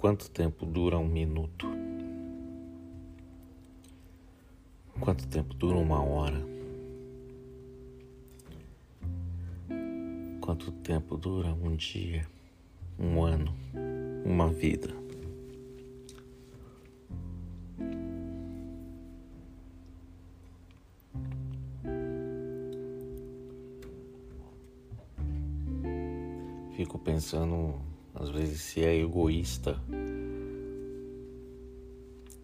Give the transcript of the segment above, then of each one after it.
Quanto tempo dura um minuto? Quanto tempo dura uma hora? Quanto tempo dura um dia, um ano, uma vida? Fico pensando, às vezes, se é egoísta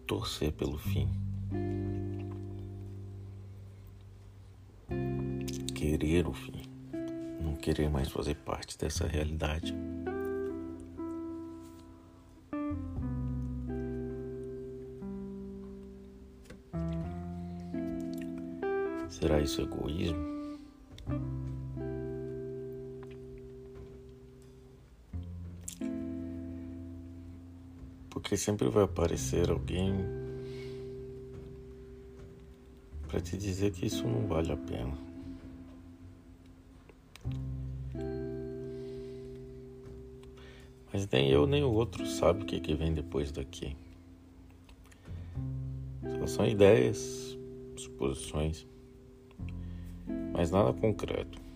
torcer pelo fim. Querer o fim. Não querer mais fazer parte dessa realidade. Será isso egoísmo? Porque sempre vai aparecer alguém para te dizer que isso não vale a pena. Mas nem eu nem o outro sabe o que, que vem depois daqui. Só são ideias, suposições, mas nada concreto.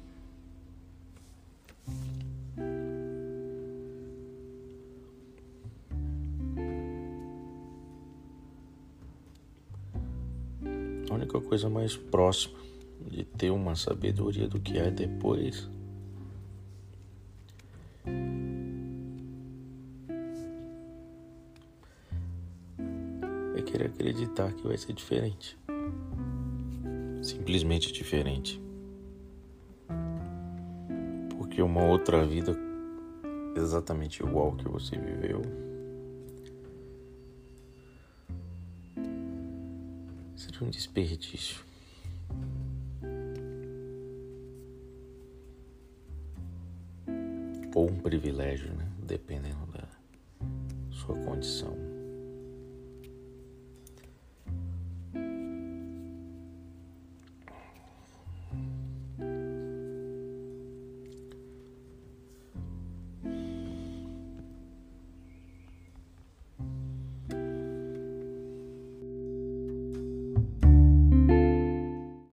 A única coisa mais próxima de ter uma sabedoria do que é depois é querer acreditar que vai ser diferente. Simplesmente diferente. Porque uma outra vida exatamente igual que você viveu Seria é um desperdício. Ou um privilégio, né? Dependendo da sua condição.